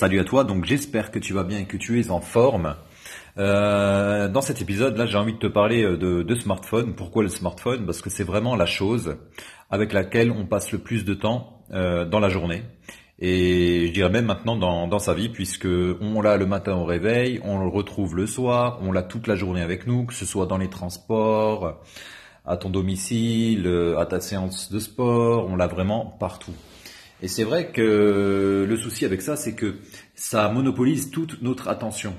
Salut à toi, donc j'espère que tu vas bien et que tu es en forme. Euh, dans cet épisode, là, j'ai envie de te parler euh, de, smartphone. Pourquoi le smartphone? Parce que c'est vraiment la chose avec laquelle on passe le plus de temps euh, dans la journée. Et je dirais même maintenant dans, dans sa vie, puisque on l'a le matin au réveil, on le retrouve le soir, on l'a toute la journée avec nous, que ce soit dans les transports, à ton domicile, à ta séance de sport, on l'a vraiment partout. Et c'est vrai que le souci avec ça, c'est que ça monopolise toute notre attention.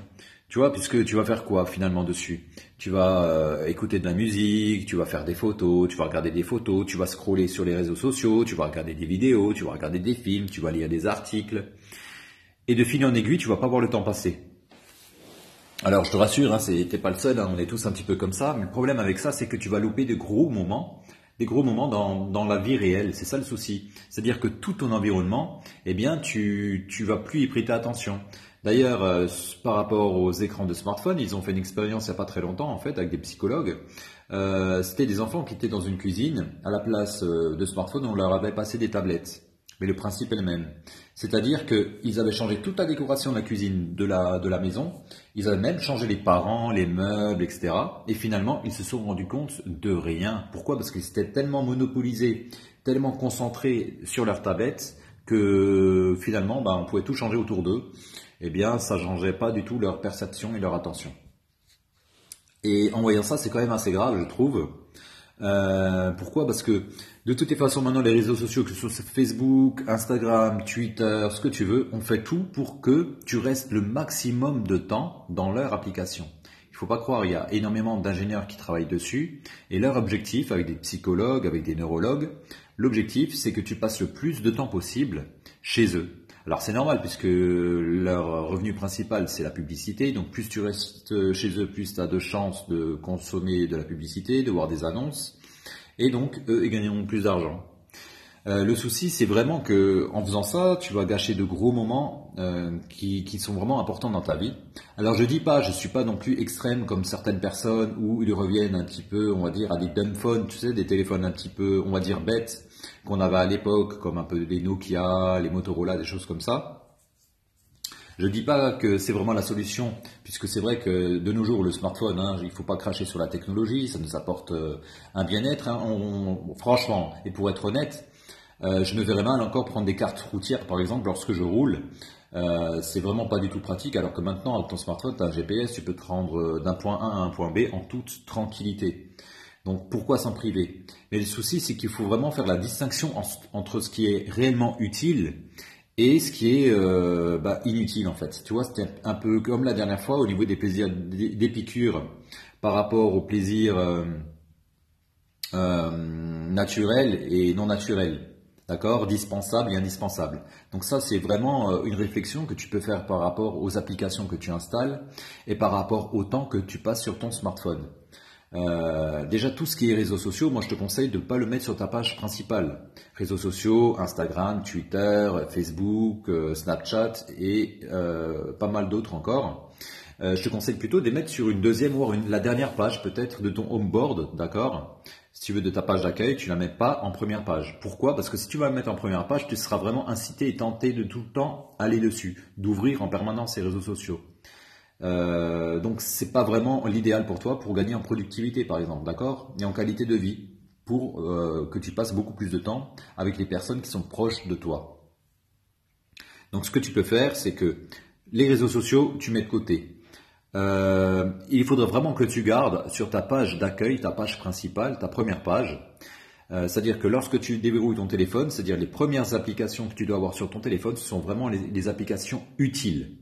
Tu vois, puisque tu vas faire quoi finalement dessus? Tu vas euh, écouter de la musique, tu vas faire des photos, tu vas regarder des photos, tu vas scroller sur les réseaux sociaux, tu vas regarder des vidéos, tu vas regarder des films, tu vas lire des articles. Et de fil en aiguille, tu vas pas voir le temps passer. Alors je te rassure, hein, t'es pas le seul, hein, on est tous un petit peu comme ça, mais le problème avec ça, c'est que tu vas louper de gros moments des gros moments dans, dans la vie réelle. C'est ça le souci. C'est-à-dire que tout ton environnement, eh bien, tu, tu vas plus y prêter attention. D'ailleurs, euh, par rapport aux écrans de smartphone, ils ont fait une expérience il n'y a pas très longtemps, en fait, avec des psychologues. Euh, C'était des enfants qui étaient dans une cuisine. À la place euh, de smartphone, on leur avait passé des tablettes mais le principe est le même. C'est-à-dire qu'ils avaient changé toute la décoration de la cuisine de la, de la maison, ils avaient même changé les parents, les meubles, etc. Et finalement, ils se sont rendus compte de rien. Pourquoi? Parce qu'ils étaient tellement monopolisés, tellement concentrés sur leur tablette, que finalement, bah, on pouvait tout changer autour d'eux. Eh bien, ça ne changeait pas du tout leur perception et leur attention. Et en voyant ça, c'est quand même assez grave, je trouve. Euh, pourquoi? Parce que de toutes les façons, maintenant, les réseaux sociaux, que ce soit Facebook, Instagram, Twitter, ce que tu veux, on fait tout pour que tu restes le maximum de temps dans leur application. Il faut pas croire, il y a énormément d'ingénieurs qui travaillent dessus, et leur objectif, avec des psychologues, avec des neurologues, l'objectif, c'est que tu passes le plus de temps possible chez eux. Alors c'est normal puisque leur revenu principal c'est la publicité, donc plus tu restes chez eux, plus tu as de chances de consommer de la publicité, de voir des annonces, et donc eux ils gagneront plus d'argent. Euh, le souci, c'est vraiment que en faisant ça, tu vas gâcher de gros moments euh, qui, qui, sont vraiment importants dans ta vie. Alors je dis pas, je suis pas non plus extrême comme certaines personnes où ils reviennent un petit peu, on va dire, à des dumb phones, tu sais, des téléphones un petit peu, on va dire bêtes qu'on avait à l'époque, comme un peu les Nokia, les Motorola, des choses comme ça. Je dis pas que c'est vraiment la solution, puisque c'est vrai que de nos jours, le smartphone, hein, il faut pas cracher sur la technologie, ça nous apporte euh, un bien-être. Hein. franchement, et pour être honnête, euh, je me verrais mal encore prendre des cartes routières, par exemple, lorsque je roule. Euh, c'est vraiment pas du tout pratique, alors que maintenant, avec ton smartphone, tu as un GPS, tu peux te rendre d'un point A à un point B en toute tranquillité. Donc pourquoi s'en priver? Mais le souci, c'est qu'il faut vraiment faire la distinction entre ce qui est réellement utile et ce qui est euh, bah, inutile en fait. Tu vois, c'était un peu comme la dernière fois au niveau des plaisirs d'épicure par rapport aux plaisirs euh, euh, naturels et non naturels. D'accord? Dispensable et indispensable. Donc ça, c'est vraiment une réflexion que tu peux faire par rapport aux applications que tu installes et par rapport au temps que tu passes sur ton smartphone. Euh, déjà, tout ce qui est réseaux sociaux, moi je te conseille de ne pas le mettre sur ta page principale. Réseaux sociaux, Instagram, Twitter, Facebook, euh, Snapchat et euh, pas mal d'autres encore. Je te conseille plutôt de les mettre sur une deuxième une, la dernière page peut-être de ton home board, d'accord? Si tu veux de ta page d'accueil, tu la mets pas en première page. Pourquoi? Parce que si tu vas la mettre en première page, tu seras vraiment incité et tenté de tout le temps aller dessus, d'ouvrir en permanence ces réseaux sociaux. Euh, donc c'est pas vraiment l'idéal pour toi pour gagner en productivité par exemple, d'accord? Et en qualité de vie pour euh, que tu passes beaucoup plus de temps avec les personnes qui sont proches de toi. Donc ce que tu peux faire, c'est que les réseaux sociaux, tu mets de côté. Euh, il faudrait vraiment que tu gardes sur ta page d'accueil, ta page principale, ta première page. c'est-à-dire que lorsque tu déverrouilles ton téléphone, c'est-à-dire les premières applications que tu dois avoir sur ton téléphone, ce sont vraiment les applications utiles.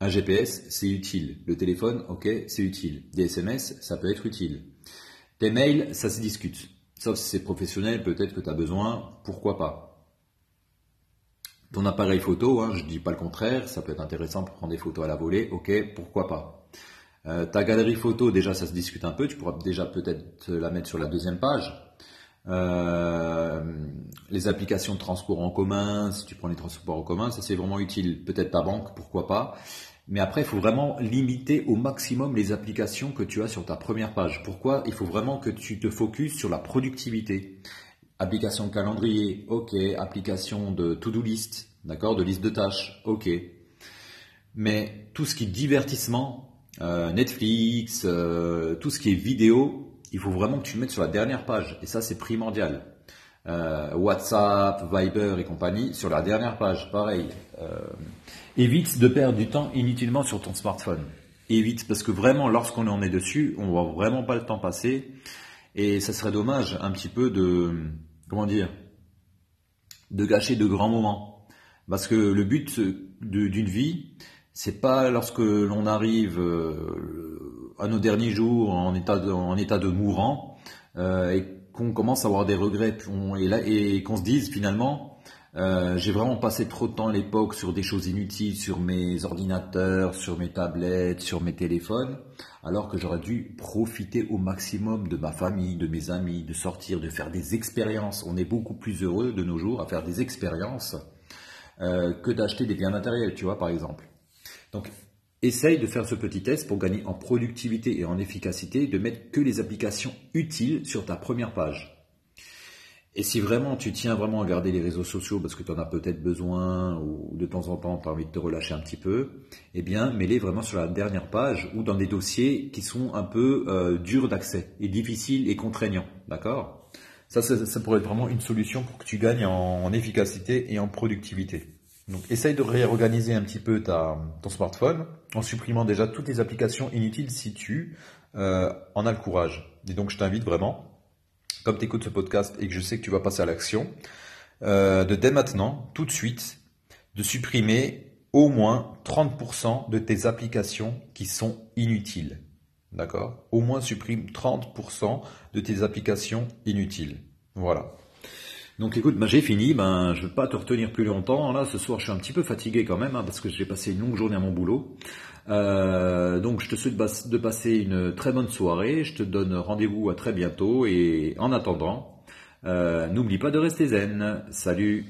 Un GPS, c'est utile. Le téléphone, ok, c'est utile. Des SMS, ça peut être utile. Des mails, ça se discute. Sauf si c'est professionnel, peut-être que tu as besoin, pourquoi pas. Ton appareil photo, hein, je ne dis pas le contraire, ça peut être intéressant pour prendre des photos à la volée, ok, pourquoi pas. Euh, ta galerie photo, déjà ça se discute un peu, tu pourras déjà peut-être la mettre sur la deuxième page. Euh, les applications de transport en commun, si tu prends les transports en commun, ça c'est vraiment utile. Peut-être ta banque, pourquoi pas. Mais après, il faut vraiment limiter au maximum les applications que tu as sur ta première page. Pourquoi? Il faut vraiment que tu te focuses sur la productivité. Application calendrier, ok. Application de to-do list, d'accord, de liste de tâches, ok. Mais tout ce qui est divertissement, euh, Netflix, euh, tout ce qui est vidéo, il faut vraiment que tu le mettes sur la dernière page. Et ça, c'est primordial. Euh, WhatsApp, Viber et compagnie, sur la dernière page, pareil. évite de perdre du temps inutilement sur ton smartphone. Évite, parce que vraiment, lorsqu'on en est dessus, on voit vraiment pas le temps passer. Et ça serait dommage un petit peu de, comment dire, de gâcher de grands moments. Parce que le but d'une vie, c'est pas lorsque l'on arrive euh, à nos derniers jours en état de, en état de mourant euh, et qu'on commence à avoir des regrets et qu'on se dise finalement euh, j'ai vraiment passé trop de temps à l'époque sur des choses inutiles, sur mes ordinateurs, sur mes tablettes, sur mes téléphones, alors que j'aurais dû profiter au maximum de ma famille, de mes amis, de sortir, de faire des expériences. On est beaucoup plus heureux de nos jours à faire des expériences euh, que d'acheter des biens matériels, tu vois, par exemple. Donc, essaye de faire ce petit test pour gagner en productivité et en efficacité, de mettre que les applications utiles sur ta première page. Et si vraiment tu tiens vraiment à garder les réseaux sociaux parce que tu en as peut-être besoin ou de temps en temps tu as envie de te relâcher un petit peu, eh bien mets-les vraiment sur la dernière page ou dans des dossiers qui sont un peu euh, durs d'accès et difficiles et contraignants. D'accord? Ça, ça, pourrait être vraiment une solution pour que tu gagnes en, efficacité et en productivité. Donc essaye de réorganiser un petit peu ta, ton smartphone en supprimant déjà toutes les applications inutiles si tu euh, en as le courage. Et donc je t'invite vraiment comme tu écoutes ce podcast et que je sais que tu vas passer à l'action, euh, de dès maintenant, tout de suite, de supprimer au moins 30% de tes applications qui sont inutiles. D'accord? Au moins supprime 30% de tes applications inutiles. Voilà. Donc écoute, ben, j'ai fini, ben, je ne vais pas te retenir plus longtemps. Là, ce soir, je suis un petit peu fatigué quand même, hein, parce que j'ai passé une longue journée à mon boulot. Euh, donc je te souhaite de passer une très bonne soirée, je te donne rendez-vous à très bientôt. Et en attendant, euh, n'oublie pas de rester zen. Salut